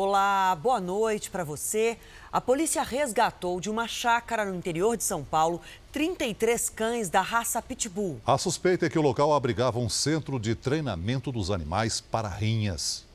Olá, boa noite para você. A polícia resgatou de uma chácara no interior de São Paulo 33 cães da raça Pitbull. A suspeita é que o local abrigava um centro de treinamento dos animais para rinhas.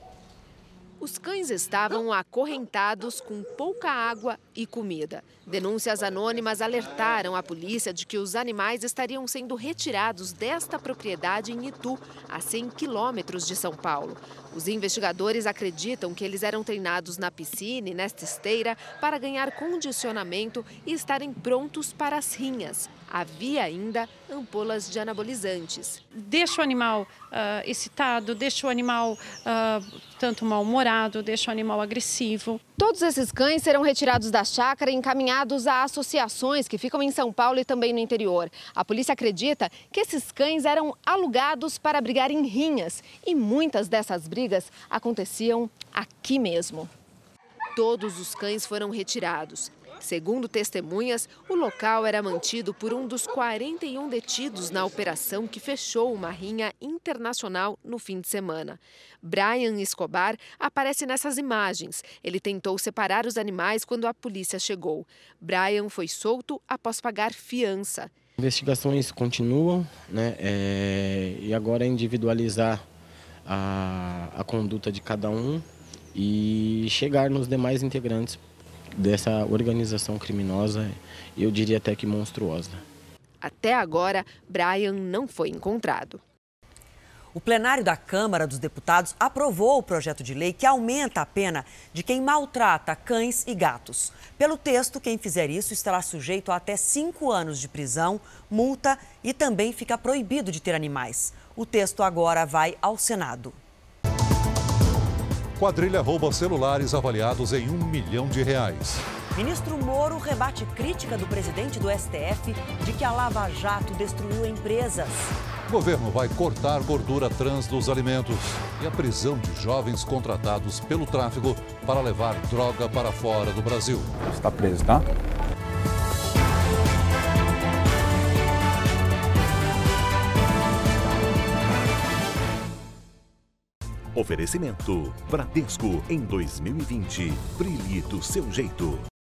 Os cães estavam acorrentados com pouca água e comida. Denúncias anônimas alertaram a polícia de que os animais estariam sendo retirados desta propriedade em Itu, a 100 quilômetros de São Paulo. Os investigadores acreditam que eles eram treinados na piscina e nesta esteira para ganhar condicionamento e estarem prontos para as rinhas. Havia ainda ampolas de anabolizantes. Deixa o animal uh, excitado, deixa o animal uh, tanto mal-humorado, deixa o animal agressivo. Todos esses cães serão retirados da chácara e encaminhados a associações que ficam em São Paulo e também no interior. A polícia acredita que esses cães eram alugados para brigar em rinhas e muitas dessas brigas aconteciam aqui mesmo. Todos os cães foram retirados. Segundo testemunhas, o local era mantido por um dos 41 detidos na operação que fechou uma rinha internacional no fim de semana. Brian Escobar aparece nessas imagens. Ele tentou separar os animais quando a polícia chegou. Brian foi solto após pagar fiança. Investigações continuam, né? É... e agora é individualizar a, a conduta de cada um e chegar nos demais integrantes dessa organização criminosa, eu diria até que monstruosa. Até agora, Brian não foi encontrado. O plenário da Câmara dos Deputados aprovou o projeto de lei que aumenta a pena de quem maltrata cães e gatos. Pelo texto, quem fizer isso estará sujeito a até cinco anos de prisão, multa e também fica proibido de ter animais. O texto agora vai ao Senado. Quadrilha rouba celulares avaliados em um milhão de reais. Ministro Moro rebate crítica do presidente do STF de que a Lava Jato destruiu empresas. Governo vai cortar gordura trans dos alimentos e a prisão de jovens contratados pelo tráfico para levar droga para fora do Brasil. Está preso, tá? Oferecimento Bradesco em 2020. Brilhe do seu jeito.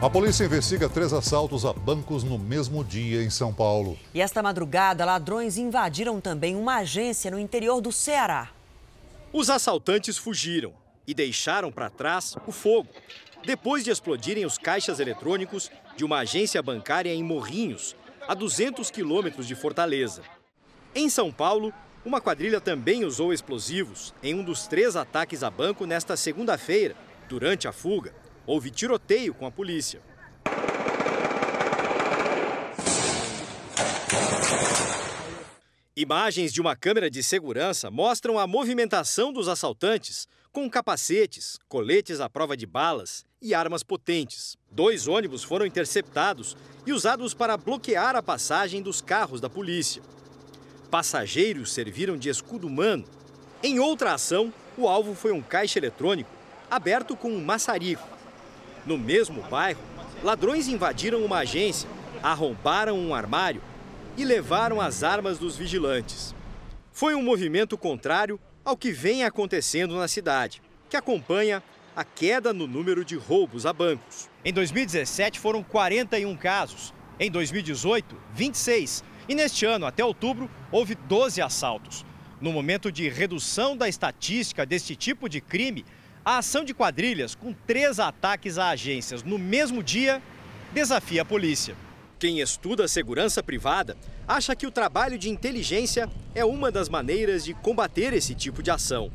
A polícia investiga três assaltos a bancos no mesmo dia em São Paulo. E esta madrugada, ladrões invadiram também uma agência no interior do Ceará. Os assaltantes fugiram e deixaram para trás o fogo, depois de explodirem os caixas eletrônicos de uma agência bancária em Morrinhos, a 200 quilômetros de Fortaleza. Em São Paulo, uma quadrilha também usou explosivos em um dos três ataques a banco nesta segunda-feira. Durante a fuga, houve tiroteio com a polícia. Imagens de uma câmera de segurança mostram a movimentação dos assaltantes com capacetes, coletes à prova de balas e armas potentes. Dois ônibus foram interceptados e usados para bloquear a passagem dos carros da polícia. Passageiros serviram de escudo humano. Em outra ação, o alvo foi um caixa eletrônico aberto com um maçarico. No mesmo bairro, ladrões invadiram uma agência, arrombaram um armário e levaram as armas dos vigilantes. Foi um movimento contrário ao que vem acontecendo na cidade, que acompanha a queda no número de roubos a bancos. Em 2017 foram 41 casos, em 2018, 26 e neste ano, até outubro, houve 12 assaltos. No momento de redução da estatística deste tipo de crime, a ação de quadrilhas com três ataques a agências no mesmo dia desafia a polícia. Quem estuda segurança privada acha que o trabalho de inteligência é uma das maneiras de combater esse tipo de ação,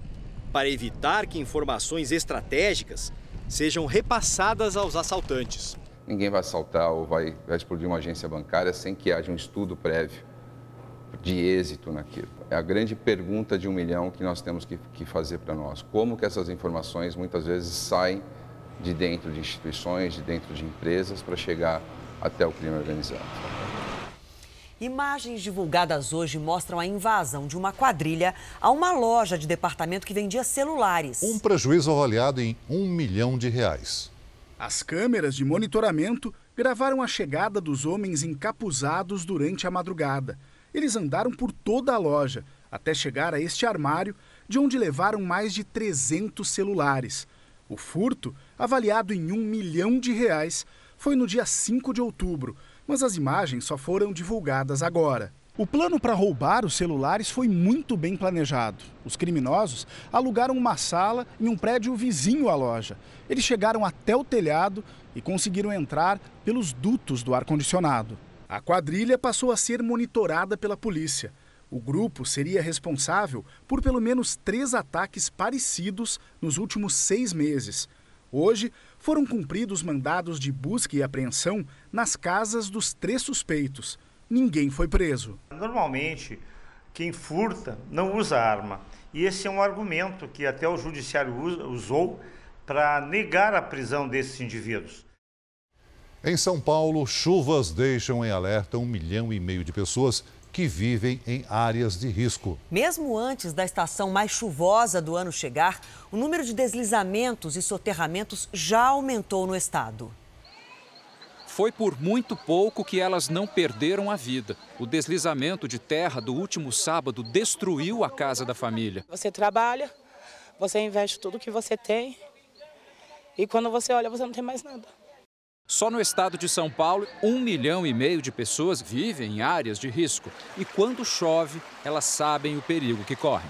para evitar que informações estratégicas sejam repassadas aos assaltantes. Ninguém vai assaltar ou vai, vai explodir uma agência bancária sem que haja um estudo prévio de êxito naquilo. É a grande pergunta de um milhão que nós temos que, que fazer para nós. Como que essas informações muitas vezes saem de dentro de instituições, de dentro de empresas para chegar até o crime organizado. Imagens divulgadas hoje mostram a invasão de uma quadrilha a uma loja de departamento que vendia celulares. Um prejuízo avaliado em um milhão de reais. As câmeras de monitoramento gravaram a chegada dos homens encapuzados durante a madrugada. Eles andaram por toda a loja, até chegar a este armário, de onde levaram mais de 300 celulares. O furto, avaliado em um milhão de reais, foi no dia 5 de outubro, mas as imagens só foram divulgadas agora. O plano para roubar os celulares foi muito bem planejado. Os criminosos alugaram uma sala em um prédio vizinho à loja. Eles chegaram até o telhado e conseguiram entrar pelos dutos do ar-condicionado. A quadrilha passou a ser monitorada pela polícia. O grupo seria responsável por pelo menos três ataques parecidos nos últimos seis meses. Hoje, foram cumpridos mandados de busca e apreensão nas casas dos três suspeitos ninguém foi preso. Normalmente, quem furta não usa arma. E esse é um argumento que até o judiciário usou para negar a prisão desses indivíduos. Em São Paulo, chuvas deixam em alerta um milhão e meio de pessoas que vivem em áreas de risco. Mesmo antes da estação mais chuvosa do ano chegar, o número de deslizamentos e soterramentos já aumentou no estado. Foi por muito pouco que elas não perderam a vida. O deslizamento de terra do último sábado destruiu a casa da família. Você trabalha, você investe tudo que você tem e quando você olha, você não tem mais nada. Só no estado de São Paulo, um milhão e meio de pessoas vivem em áreas de risco. E quando chove, elas sabem o perigo que correm.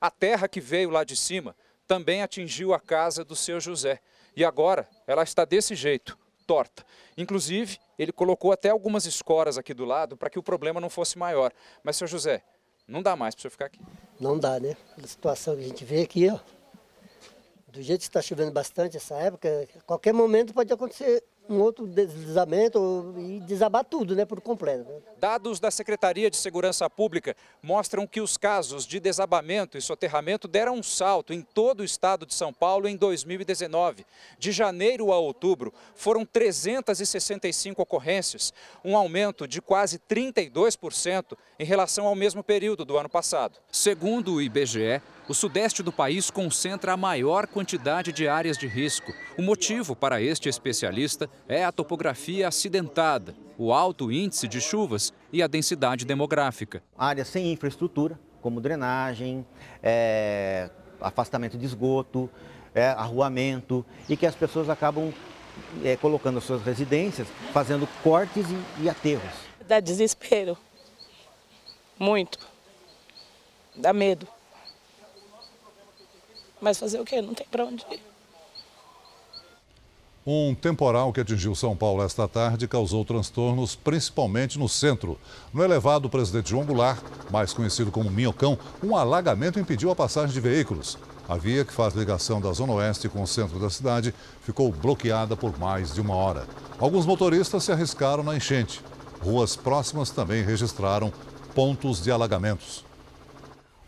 A terra que veio lá de cima também atingiu a casa do seu José. E agora ela está desse jeito, torta. Inclusive, ele colocou até algumas escoras aqui do lado para que o problema não fosse maior. Mas, seu José, não dá mais para você ficar aqui. Não dá, né? A situação que a gente vê aqui, ó. Do jeito que está chovendo bastante essa época, qualquer momento pode acontecer um outro deslizamento e desabar tudo, né, por completo. Dados da Secretaria de Segurança Pública mostram que os casos de desabamento e soterramento deram um salto em todo o estado de São Paulo em 2019. De janeiro a outubro, foram 365 ocorrências, um aumento de quase 32% em relação ao mesmo período do ano passado. Segundo o IBGE, o sudeste do país concentra a maior quantidade de áreas de risco. O motivo para este especialista é a topografia acidentada, o alto índice de chuvas e a densidade demográfica. Áreas sem infraestrutura, como drenagem, é, afastamento de esgoto, é, arruamento, e que as pessoas acabam é, colocando suas residências, fazendo cortes e, e aterros. Dá desespero. Muito. Dá medo. Mas fazer o quê? Não tem para onde ir. Um temporal que atingiu São Paulo esta tarde causou transtornos, principalmente no centro. No elevado Presidente João Goulart, mais conhecido como Minhocão, um alagamento impediu a passagem de veículos. A via que faz ligação da Zona Oeste com o centro da cidade ficou bloqueada por mais de uma hora. Alguns motoristas se arriscaram na enchente. Ruas próximas também registraram pontos de alagamentos.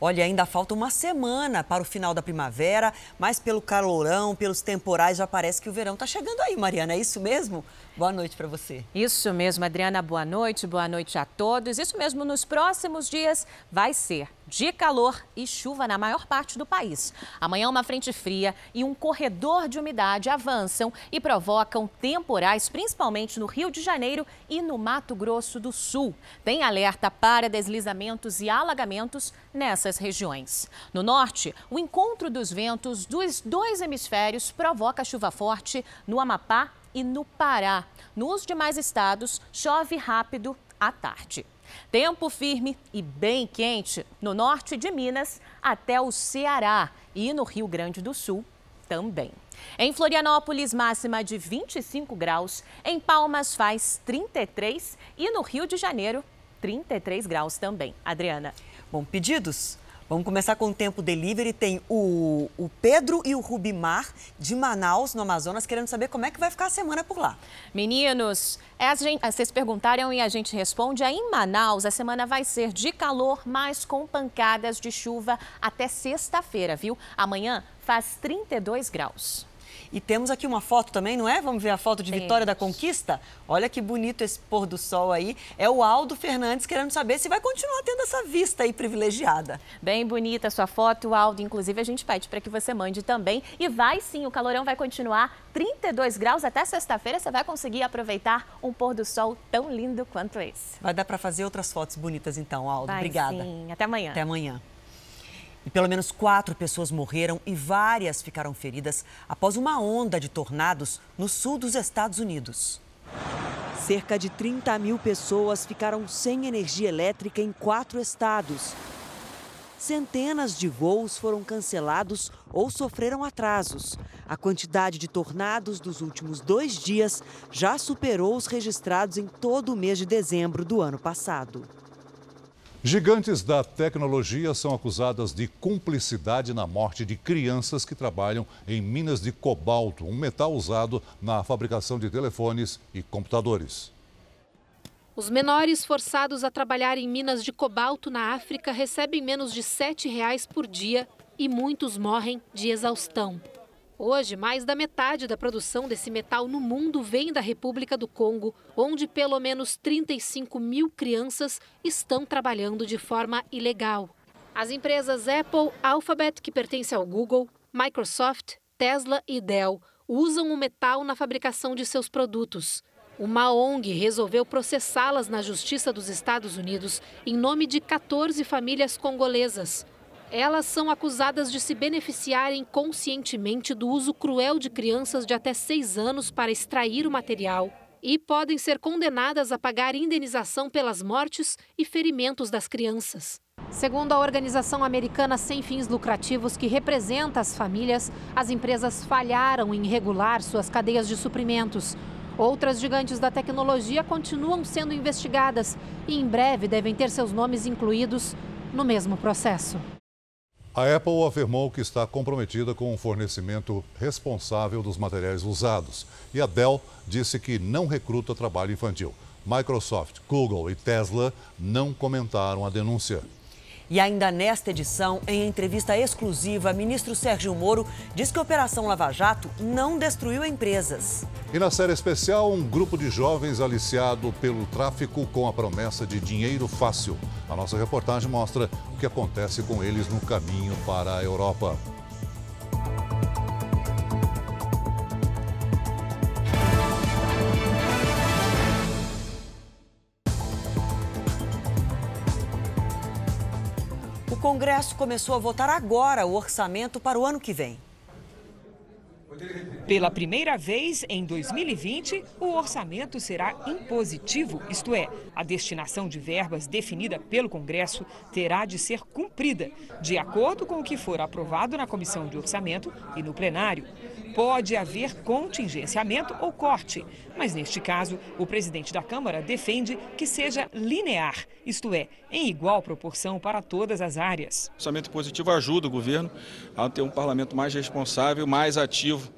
Olha, ainda falta uma semana para o final da primavera, mas pelo calorão, pelos temporais, já parece que o verão está chegando aí, Mariana. É isso mesmo? Boa noite para você. Isso mesmo, Adriana. Boa noite, boa noite a todos. Isso mesmo, nos próximos dias vai ser de calor e chuva na maior parte do país. Amanhã, uma frente fria e um corredor de umidade avançam e provocam temporais, principalmente no Rio de Janeiro e no Mato Grosso do Sul. Tem alerta para deslizamentos e alagamentos nessas regiões. No norte, o encontro dos ventos dos dois hemisférios provoca chuva forte no Amapá e no Pará. Nos demais estados, chove rápido à tarde. Tempo firme e bem quente no norte de Minas até o Ceará e no Rio Grande do Sul também. Em Florianópolis, máxima de 25 graus. Em Palmas, faz 33 e no Rio de Janeiro, 33 graus também. Adriana. Bom, pedidos? Vamos começar com o tempo delivery. Tem o, o Pedro e o Rubimar de Manaus, no Amazonas, querendo saber como é que vai ficar a semana por lá. Meninos, é, vocês perguntaram e a gente responde. Aí em Manaus, a semana vai ser de calor, mas com pancadas de chuva até sexta-feira, viu? Amanhã faz 32 graus. E temos aqui uma foto também, não é? Vamos ver a foto de temos. Vitória da Conquista? Olha que bonito esse pôr do sol aí. É o Aldo Fernandes querendo saber se vai continuar tendo essa vista aí privilegiada. Bem bonita a sua foto, Aldo. Inclusive, a gente pede para que você mande também. E vai sim, o calorão vai continuar 32 graus até sexta-feira. Você vai conseguir aproveitar um pôr do sol tão lindo quanto esse. Vai dar para fazer outras fotos bonitas então, Aldo. Vai, Obrigada. Sim. Até amanhã. Até amanhã. E pelo menos quatro pessoas morreram e várias ficaram feridas após uma onda de tornados no sul dos Estados Unidos. Cerca de 30 mil pessoas ficaram sem energia elétrica em quatro estados. Centenas de voos foram cancelados ou sofreram atrasos. A quantidade de tornados dos últimos dois dias já superou os registrados em todo o mês de dezembro do ano passado. Gigantes da tecnologia são acusadas de cumplicidade na morte de crianças que trabalham em minas de cobalto, um metal usado na fabricação de telefones e computadores. Os menores forçados a trabalhar em minas de cobalto na África recebem menos de 7 reais por dia e muitos morrem de exaustão. Hoje, mais da metade da produção desse metal no mundo vem da República do Congo, onde pelo menos 35 mil crianças estão trabalhando de forma ilegal. As empresas Apple, Alphabet, que pertence ao Google, Microsoft, Tesla e Dell usam o metal na fabricação de seus produtos. Uma ONG resolveu processá-las na Justiça dos Estados Unidos em nome de 14 famílias congolesas. Elas são acusadas de se beneficiarem conscientemente do uso cruel de crianças de até seis anos para extrair o material e podem ser condenadas a pagar indenização pelas mortes e ferimentos das crianças. Segundo a organização americana sem fins lucrativos que representa as famílias, as empresas falharam em regular suas cadeias de suprimentos. Outras gigantes da tecnologia continuam sendo investigadas e em breve devem ter seus nomes incluídos no mesmo processo. A Apple afirmou que está comprometida com o fornecimento responsável dos materiais usados. E a Dell disse que não recruta trabalho infantil. Microsoft, Google e Tesla não comentaram a denúncia. E ainda nesta edição, em entrevista exclusiva, ministro Sérgio Moro diz que a Operação Lava Jato não destruiu empresas. E na série especial, um grupo de jovens aliciado pelo tráfico com a promessa de dinheiro fácil. A nossa reportagem mostra o que acontece com eles no caminho para a Europa. Congresso começou a votar agora o orçamento para o ano que vem. Pela primeira vez em 2020, o orçamento será impositivo, isto é, a destinação de verbas definida pelo Congresso terá de ser cumprida, de acordo com o que for aprovado na Comissão de Orçamento e no plenário. Pode haver contingenciamento ou corte, mas neste caso, o presidente da Câmara defende que seja linear, isto é, em igual proporção para todas as áreas. O orçamento positivo ajuda o governo a ter um parlamento mais responsável, mais ativo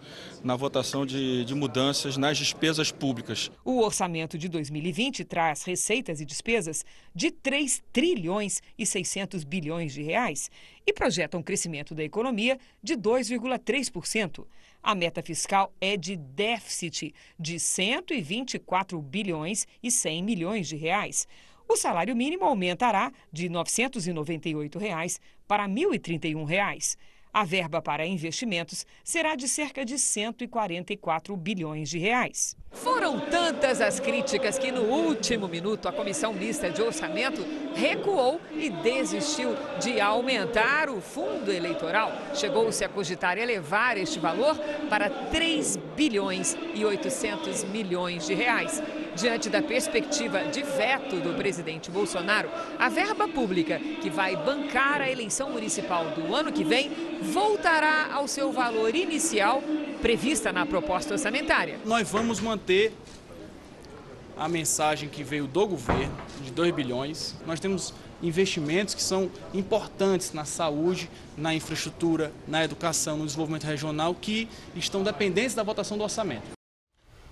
na votação de, de, mudanças nas despesas públicas. O orçamento de 2020 traz receitas e despesas de 3 trilhões e 600 bilhões de reais e projeta um crescimento da economia de 2,3%. A meta fiscal é de déficit de 124 bilhões e 100 milhões de reais. O salário mínimo aumentará de 998 reais para 1.031 reais. A verba para investimentos será de cerca de 144 bilhões de reais. Foram tantas as críticas que no último minuto a Comissão Mista de Orçamento recuou e desistiu de aumentar o fundo eleitoral. Chegou-se a cogitar elevar este valor para 3 bilhões e 800 milhões de reais. Diante da perspectiva de veto do presidente Bolsonaro, a verba pública que vai bancar a eleição municipal do ano que vem voltará ao seu valor inicial prevista na proposta orçamentária. Nós vamos manter a mensagem que veio do governo, de 2 bilhões. Nós temos investimentos que são importantes na saúde, na infraestrutura, na educação, no desenvolvimento regional, que estão dependentes da votação do orçamento.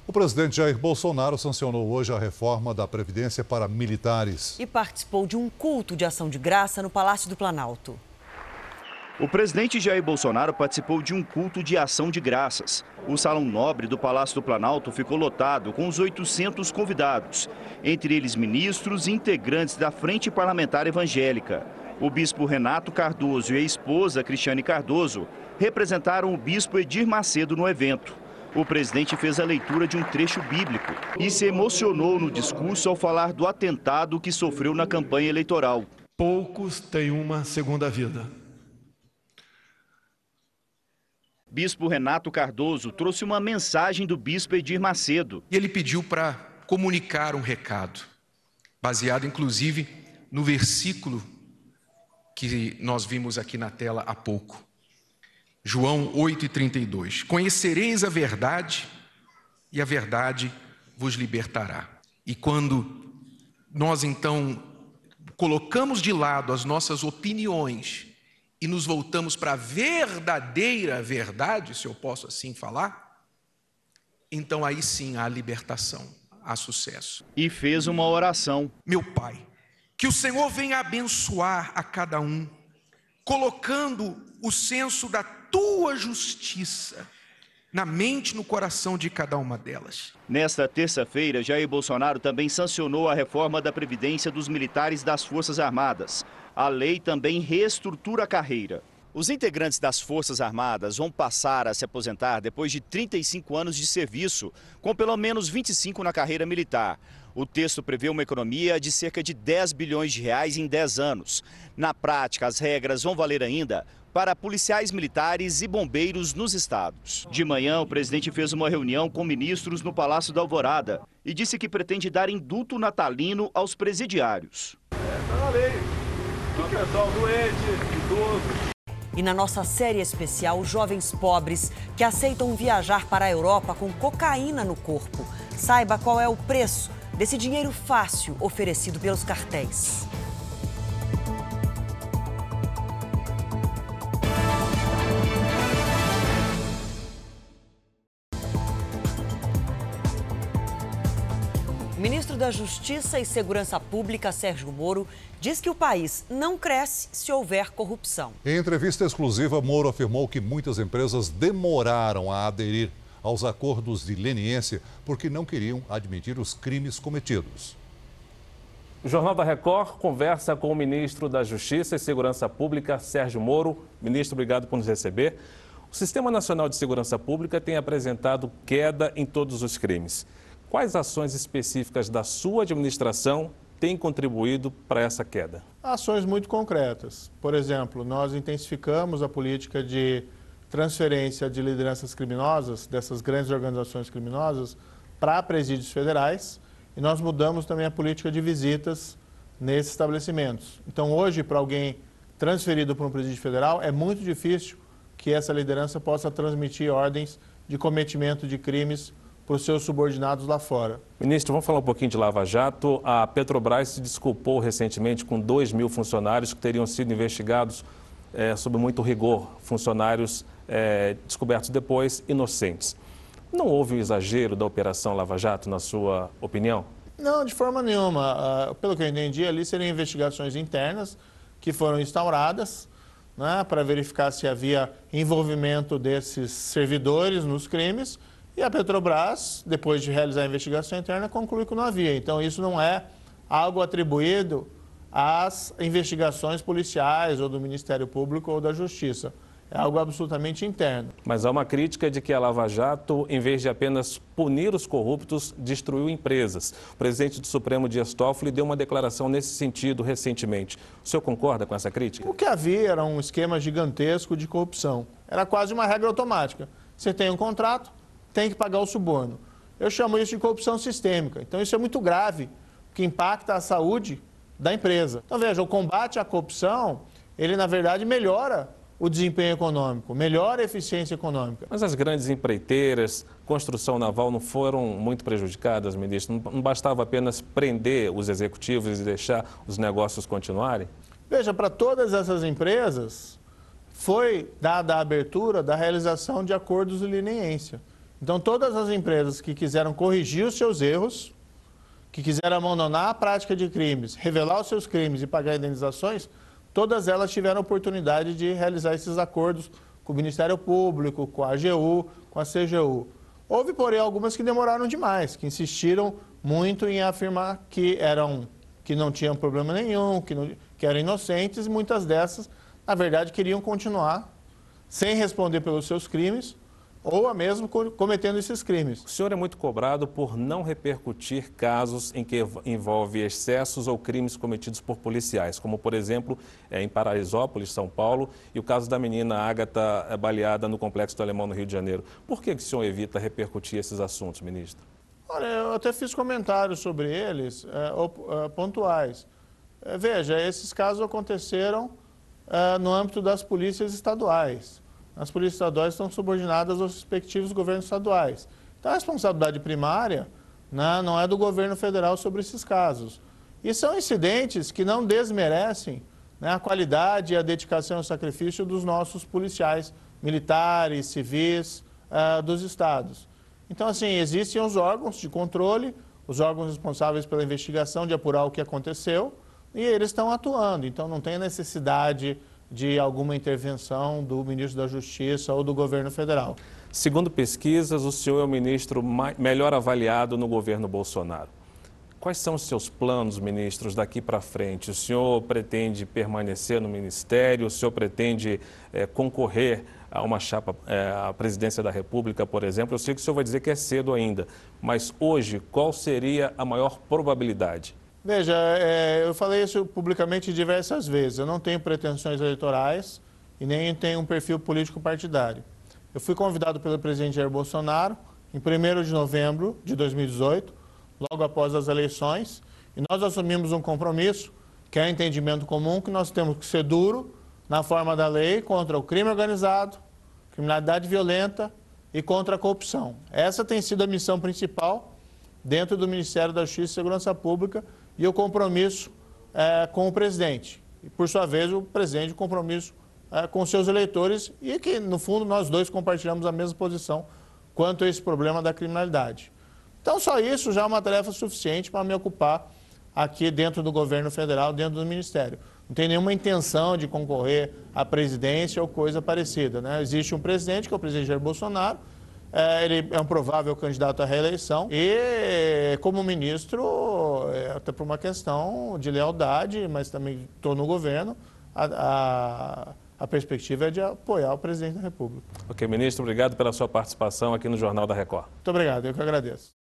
O presidente Jair Bolsonaro sancionou hoje a reforma da Previdência para militares. E participou de um culto de ação de graça no Palácio do Planalto. O presidente Jair Bolsonaro participou de um culto de ação de graças. O Salão Nobre do Palácio do Planalto ficou lotado com os 800 convidados, entre eles ministros e integrantes da Frente Parlamentar Evangélica. O bispo Renato Cardoso e a esposa Cristiane Cardoso representaram o bispo Edir Macedo no evento. O presidente fez a leitura de um trecho bíblico e se emocionou no discurso ao falar do atentado que sofreu na campanha eleitoral. Poucos têm uma segunda vida. Bispo Renato Cardoso trouxe uma mensagem do bispo Edir Macedo. E ele pediu para comunicar um recado, baseado inclusive no versículo que nós vimos aqui na tela há pouco. João 8,32. Conhecereis a verdade, e a verdade vos libertará. E quando nós então colocamos de lado as nossas opiniões e nos voltamos para a verdadeira verdade, se eu posso assim falar, então aí sim há libertação, há sucesso. E fez uma oração. Meu Pai, que o Senhor venha abençoar a cada um, colocando o senso da tua justiça na mente e no coração de cada uma delas. Nesta terça-feira, Jair Bolsonaro também sancionou a reforma da Previdência dos militares das Forças Armadas. A lei também reestrutura a carreira. Os integrantes das Forças Armadas vão passar a se aposentar depois de 35 anos de serviço, com pelo menos 25 na carreira militar. O texto prevê uma economia de cerca de 10 bilhões de reais em 10 anos. Na prática, as regras vão valer ainda para policiais militares e bombeiros nos estados. De manhã, o presidente fez uma reunião com ministros no Palácio da Alvorada e disse que pretende dar indulto natalino aos presidiários. É, tá na lei. Pessoal doente, idoso. E na nossa série especial, jovens pobres que aceitam viajar para a Europa com cocaína no corpo. Saiba qual é o preço desse dinheiro fácil oferecido pelos cartéis. Da Justiça e Segurança Pública, Sérgio Moro, diz que o país não cresce se houver corrupção. Em entrevista exclusiva, Moro afirmou que muitas empresas demoraram a aderir aos acordos de leniência porque não queriam admitir os crimes cometidos. O Jornal da Record conversa com o ministro da Justiça e Segurança Pública, Sérgio Moro. Ministro, obrigado por nos receber. O Sistema Nacional de Segurança Pública tem apresentado queda em todos os crimes. Quais ações específicas da sua administração têm contribuído para essa queda? Ações muito concretas. Por exemplo, nós intensificamos a política de transferência de lideranças criminosas, dessas grandes organizações criminosas, para presídios federais e nós mudamos também a política de visitas nesses estabelecimentos. Então, hoje, para alguém transferido para um presídio federal, é muito difícil que essa liderança possa transmitir ordens de cometimento de crimes para os seus subordinados lá fora. Ministro, vamos falar um pouquinho de Lava Jato. A Petrobras se desculpou recentemente com 2 mil funcionários que teriam sido investigados é, sob muito rigor, funcionários é, descobertos depois inocentes. Não houve um exagero da Operação Lava Jato, na sua opinião? Não, de forma nenhuma. Uh, pelo que eu entendi, ali seriam investigações internas que foram instauradas né, para verificar se havia envolvimento desses servidores nos crimes e a Petrobras, depois de realizar a investigação interna, conclui que não havia. Então, isso não é algo atribuído às investigações policiais ou do Ministério Público ou da Justiça. É algo absolutamente interno. Mas há uma crítica de que a Lava Jato, em vez de apenas punir os corruptos, destruiu empresas. O presidente do Supremo, Dias Toffoli, deu uma declaração nesse sentido recentemente. O senhor concorda com essa crítica? O que havia era um esquema gigantesco de corrupção. Era quase uma regra automática. Você tem um contrato, tem que pagar o suborno. Eu chamo isso de corrupção sistêmica. Então, isso é muito grave, que impacta a saúde da empresa. Então, veja, o combate à corrupção, ele, na verdade, melhora o desempenho econômico, melhora a eficiência econômica. Mas as grandes empreiteiras, construção naval, não foram muito prejudicadas, ministro? Não bastava apenas prender os executivos e deixar os negócios continuarem? Veja, para todas essas empresas, foi dada a abertura da realização de acordos de leniência. Então, todas as empresas que quiseram corrigir os seus erros, que quiseram abandonar a prática de crimes, revelar os seus crimes e pagar indenizações, todas elas tiveram oportunidade de realizar esses acordos com o Ministério Público, com a AGU, com a CGU. Houve, porém, algumas que demoraram demais, que insistiram muito em afirmar que eram que não tinham problema nenhum, que, não, que eram inocentes, e muitas dessas, na verdade, queriam continuar sem responder pelos seus crimes, ou a mesmo cometendo esses crimes. O senhor é muito cobrado por não repercutir casos em que envolve excessos ou crimes cometidos por policiais, como por exemplo é, em Paraisópolis, São Paulo, e o caso da menina Ágata é, baleada no Complexo do Alemão no Rio de Janeiro. Por que, que o senhor evita repercutir esses assuntos, ministro? Olha, eu até fiz comentários sobre eles, é, pontuais. É, veja, esses casos aconteceram é, no âmbito das polícias estaduais as polícias estaduais estão subordinadas aos respectivos governos estaduais. Então, a responsabilidade primária né, não é do governo federal sobre esses casos. E são incidentes que não desmerecem né, a qualidade e a dedicação e o sacrifício dos nossos policiais, militares, civis uh, dos estados. Então, assim, existem os órgãos de controle, os órgãos responsáveis pela investigação de apurar o que aconteceu, e eles estão atuando. Então, não tem necessidade de alguma intervenção do ministro da Justiça ou do governo federal. Segundo pesquisas, o senhor é o ministro melhor avaliado no governo Bolsonaro. Quais são os seus planos, ministros, daqui para frente? O senhor pretende permanecer no ministério? O senhor pretende é, concorrer a uma chapa é, à presidência da República, por exemplo? Eu sei que o senhor vai dizer que é cedo ainda, mas hoje, qual seria a maior probabilidade? Veja, é, eu falei isso publicamente diversas vezes. Eu não tenho pretensões eleitorais e nem tenho um perfil político partidário. Eu fui convidado pelo presidente Jair Bolsonaro em 1 de novembro de 2018, logo após as eleições, e nós assumimos um compromisso, que é o entendimento comum, que nós temos que ser duro na forma da lei contra o crime organizado, criminalidade violenta e contra a corrupção. Essa tem sido a missão principal dentro do Ministério da Justiça e Segurança Pública e o compromisso é, com o presidente. E, por sua vez, o presidente o compromisso é, com seus eleitores e que, no fundo, nós dois compartilhamos a mesma posição quanto a esse problema da criminalidade. Então, só isso já é uma tarefa suficiente para me ocupar aqui dentro do governo federal, dentro do ministério. Não tem nenhuma intenção de concorrer à presidência ou coisa parecida. Né? Existe um presidente, que é o presidente Jair Bolsonaro, ele é um provável candidato à reeleição e, como ministro, é, até por uma questão de lealdade, mas também estou no governo, a, a, a, perspectiva é de apoiar o presidente da República. Ok, ministro, obrigado pela sua participação aqui no Jornal da Record. Muito obrigado, eu que agradeço.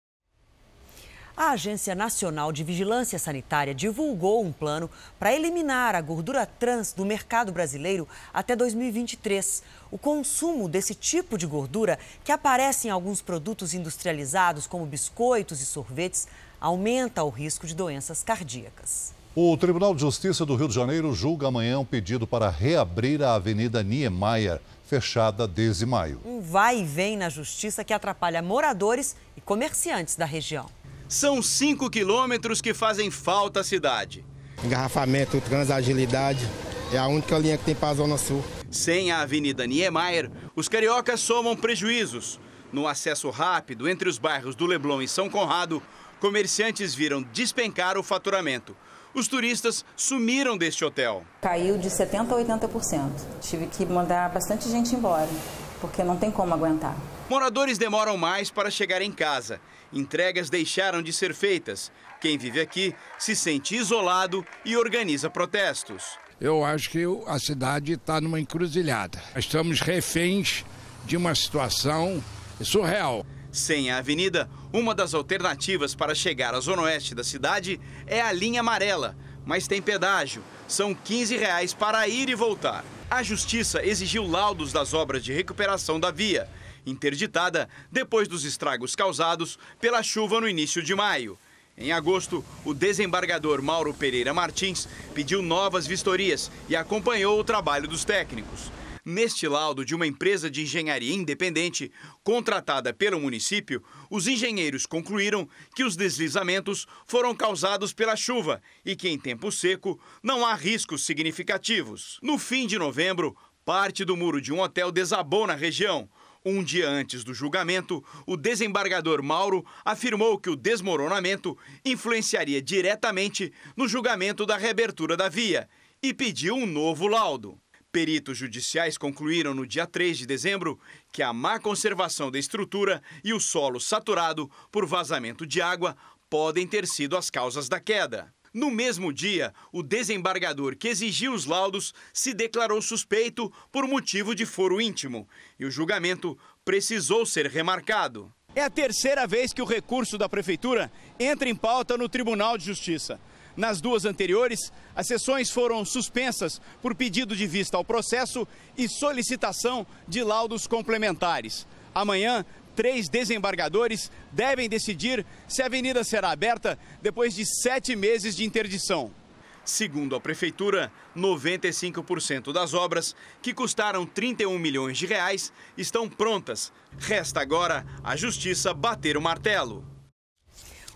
A Agência Nacional de Vigilância Sanitária divulgou um plano para eliminar a gordura trans do mercado brasileiro até 2023. O consumo desse tipo de gordura, que aparece em alguns produtos industrializados, como biscoitos e sorvetes, aumenta o risco de doenças cardíacas. O Tribunal de Justiça do Rio de Janeiro julga amanhã um pedido para reabrir a Avenida Niemeyer, fechada desde maio. Um vai e vem na justiça que atrapalha moradores e comerciantes da região. São cinco quilômetros que fazem falta à cidade. Engarrafamento, transagilidade, é a única linha que tem para a Zona Sul. Sem a Avenida Niemeyer, os cariocas somam prejuízos. No acesso rápido entre os bairros do Leblon e São Conrado, comerciantes viram despencar o faturamento. Os turistas sumiram deste hotel. Caiu de 70% a 80%. Tive que mandar bastante gente embora, porque não tem como aguentar. Moradores demoram mais para chegar em casa entregas deixaram de ser feitas. Quem vive aqui se sente isolado e organiza protestos. Eu acho que a cidade está numa encruzilhada. Estamos reféns de uma situação surreal. Sem a avenida, uma das alternativas para chegar à zona oeste da cidade é a linha amarela, mas tem pedágio. São 15 reais para ir e voltar. A justiça exigiu laudos das obras de recuperação da via interditada depois dos estragos causados pela chuva no início de maio. Em agosto, o desembargador Mauro Pereira Martins pediu novas vistorias e acompanhou o trabalho dos técnicos. Neste laudo de uma empresa de engenharia independente, contratada pelo município, os engenheiros concluíram que os deslizamentos foram causados pela chuva e que, em tempo seco, não há riscos significativos. No fim de novembro, parte do muro de um hotel desabou na região. Um dia antes do julgamento, o desembargador Mauro afirmou que o desmoronamento influenciaria diretamente no julgamento da reabertura da via e pediu um novo laudo. Peritos judiciais concluíram no dia 3 de dezembro que a má conservação da estrutura e o solo saturado por vazamento de água podem ter sido as causas da queda. No mesmo dia, o desembargador que exigiu os laudos se declarou suspeito por motivo de foro íntimo e o julgamento precisou ser remarcado. É a terceira vez que o recurso da Prefeitura entra em pauta no Tribunal de Justiça. Nas duas anteriores, as sessões foram suspensas por pedido de vista ao processo e solicitação de laudos complementares. Amanhã, três desembargadores devem decidir se a avenida será aberta depois de sete meses de interdição. Segundo a prefeitura, 95% das obras, que custaram 31 milhões de reais, estão prontas. Resta agora a justiça bater o martelo.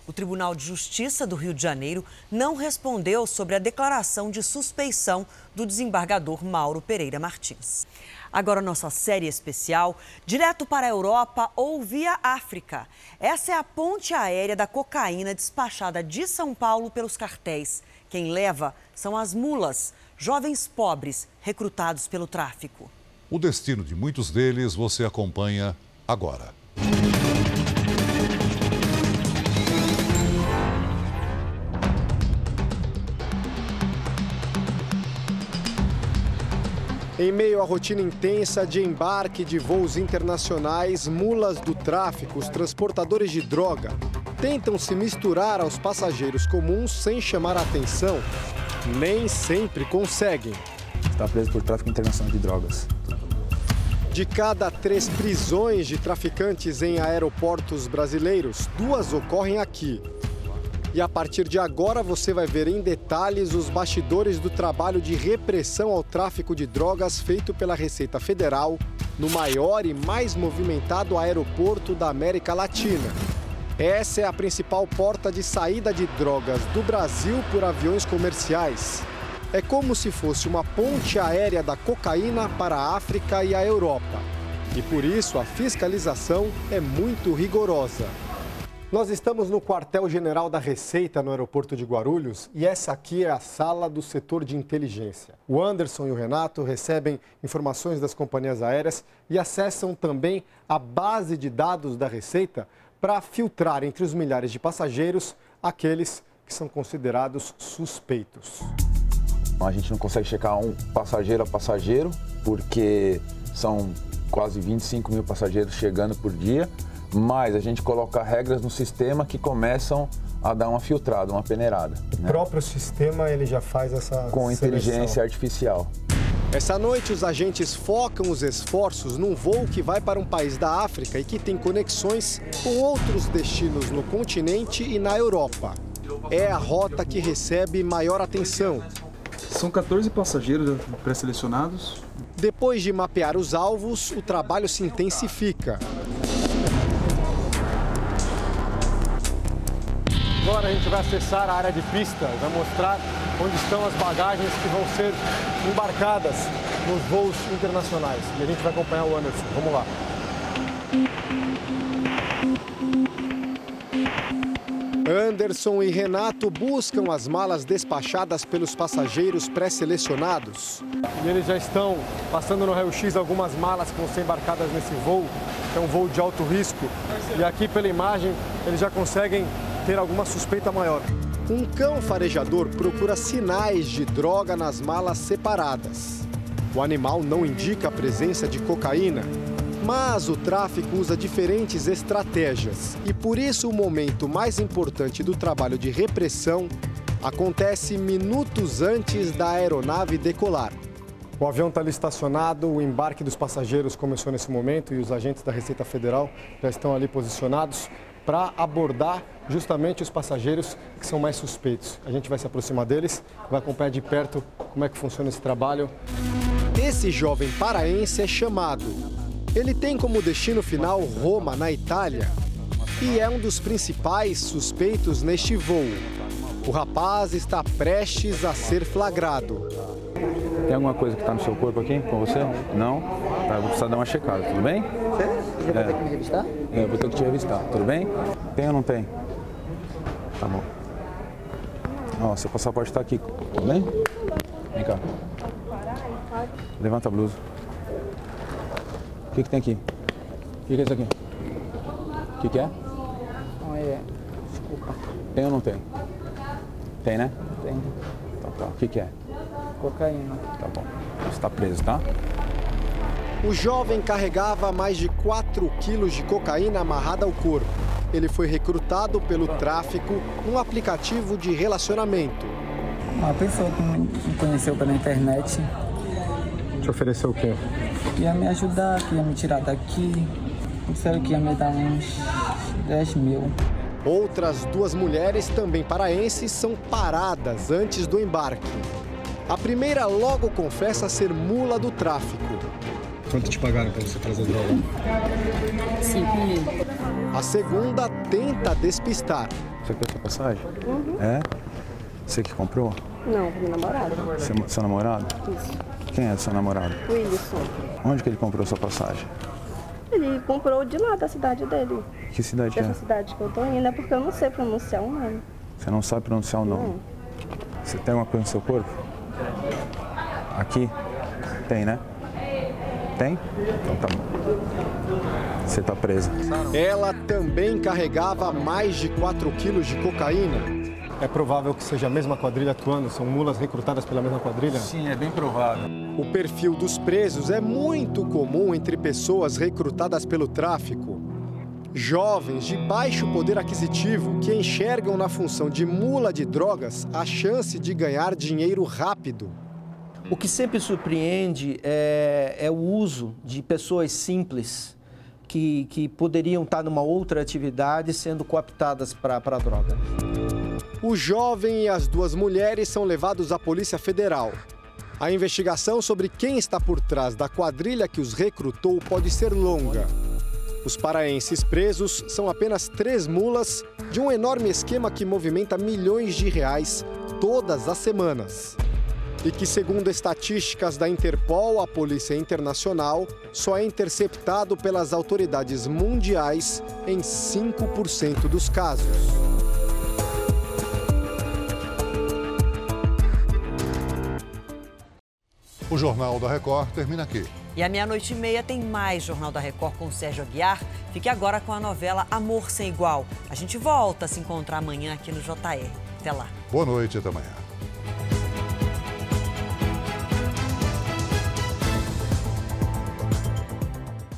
O Tribunal de Justiça do Rio de Janeiro não respondeu sobre a declaração de suspeição do desembargador Mauro Pereira Martins. Agora, nossa série especial, direto para a Europa ou via África. Essa é a ponte aérea da cocaína despachada de São Paulo pelos cartéis. Quem leva são as mulas, jovens pobres recrutados pelo tráfico. O destino de muitos deles você acompanha agora. Em meio à rotina intensa de embarque de voos internacionais, mulas do tráfico, os transportadores de droga, tentam se misturar aos passageiros comuns sem chamar a atenção. Nem sempre conseguem. Está preso por tráfico internacional de drogas. De cada três prisões de traficantes em aeroportos brasileiros, duas ocorrem aqui. E a partir de agora você vai ver em detalhes os bastidores do trabalho de repressão ao tráfico de drogas feito pela Receita Federal no maior e mais movimentado aeroporto da América Latina. Essa é a principal porta de saída de drogas do Brasil por aviões comerciais. É como se fosse uma ponte aérea da cocaína para a África e a Europa. E por isso a fiscalização é muito rigorosa. Nós estamos no quartel-general da Receita, no aeroporto de Guarulhos, e essa aqui é a sala do setor de inteligência. O Anderson e o Renato recebem informações das companhias aéreas e acessam também a base de dados da Receita para filtrar entre os milhares de passageiros aqueles que são considerados suspeitos. A gente não consegue checar um passageiro a passageiro, porque são quase 25 mil passageiros chegando por dia mas a gente coloca regras no sistema que começam a dar uma filtrada, uma peneirada. O né? próprio sistema ele já faz essa com seleção. inteligência artificial. Essa noite os agentes focam os esforços num voo que vai para um país da África e que tem conexões com outros destinos no continente e na Europa. É a rota que recebe maior atenção. São 14 passageiros pré-selecionados. Depois de mapear os alvos, o trabalho se intensifica. Agora a gente vai acessar a área de pista, vai mostrar onde estão as bagagens que vão ser embarcadas nos voos internacionais. E a gente vai acompanhar o Anderson. Vamos lá. Anderson e Renato buscam as malas despachadas pelos passageiros pré-selecionados. E eles já estão passando no raio-x algumas malas que vão ser embarcadas nesse voo, que é um voo de alto risco. E aqui pela imagem eles já conseguem ter alguma suspeita maior. Um cão farejador procura sinais de droga nas malas separadas. O animal não indica a presença de cocaína, mas o tráfico usa diferentes estratégias e por isso o momento mais importante do trabalho de repressão acontece minutos antes da aeronave decolar. O avião está ali estacionado, o embarque dos passageiros começou nesse momento e os agentes da Receita Federal já estão ali posicionados para abordar justamente os passageiros que são mais suspeitos. A gente vai se aproximar deles, vai acompanhar de perto como é que funciona esse trabalho. Esse jovem paraense é chamado. Ele tem como destino final Roma, na Itália, e é um dos principais suspeitos neste voo. O rapaz está prestes a ser flagrado. Tem alguma coisa que está no seu corpo aqui com você? Não? Tá, eu vou precisar dar uma checada, tudo bem? Você vai é. ter que me revistar? É, eu vou ter que te revistar, tudo bem? Tem ou não tem? Tá bom. Ó, seu passaporte está aqui, tudo bem? Vem cá. Levanta a blusa. O que, que tem aqui? O que, que é isso aqui? O que, que é? Não, é. Desculpa. Tem ou não tem? Tem, né? Tem. Tá, tá. O que, que é? Cocaína. Tá bom. Você está preso, tá? O jovem carregava mais de 4 quilos de cocaína amarrada ao corpo. Ele foi recrutado pelo tráfico, um aplicativo de relacionamento. Uma pessoa que me conheceu pela internet. Te ofereceu o quê? Ia me ajudar, que ia me tirar daqui. Disseram que ia me dar uns 10 mil. Outras duas mulheres, também paraenses, são paradas antes do embarque. A primeira logo confessa ser mula do tráfico. Quanto te pagaram para você trazer droga? 5 mil. A segunda tenta despistar. Você quer sua passagem? Uhum. É? Você que comprou? Não, meu namorado. Seu, seu namorado? Isso. Quem é seu namorado? Wilson. Onde que ele comprou sua passagem? Ele comprou de lá, da cidade dele. Que cidade Dessa é? cidade que eu tô indo, é porque eu não sei pronunciar o nome. Você não sabe pronunciar o nome? Não. Você tem uma coisa no seu corpo? Aqui? Tem, né? Tem? Então tá bom. Você tá presa. Ela também carregava mais de 4 quilos de cocaína. É provável que seja a mesma quadrilha atuando? São mulas recrutadas pela mesma quadrilha? Sim, é bem provável. O perfil dos presos é muito comum entre pessoas recrutadas pelo tráfico. Jovens de baixo poder aquisitivo que enxergam na função de mula de drogas a chance de ganhar dinheiro rápido. O que sempre surpreende é, é o uso de pessoas simples que, que poderiam estar numa outra atividade sendo cooptadas para a droga. O jovem e as duas mulheres são levados à Polícia Federal. A investigação sobre quem está por trás da quadrilha que os recrutou pode ser longa. Os paraenses presos são apenas três mulas de um enorme esquema que movimenta milhões de reais todas as semanas. E que, segundo estatísticas da Interpol, a Polícia Internacional, só é interceptado pelas autoridades mundiais em 5% dos casos. O Jornal da Record termina aqui. E à meia-noite e meia tem mais Jornal da Record com o Sérgio Aguiar. Fique agora com a novela Amor Sem Igual. A gente volta a se encontrar amanhã aqui no JR. Até lá. Boa noite, até amanhã.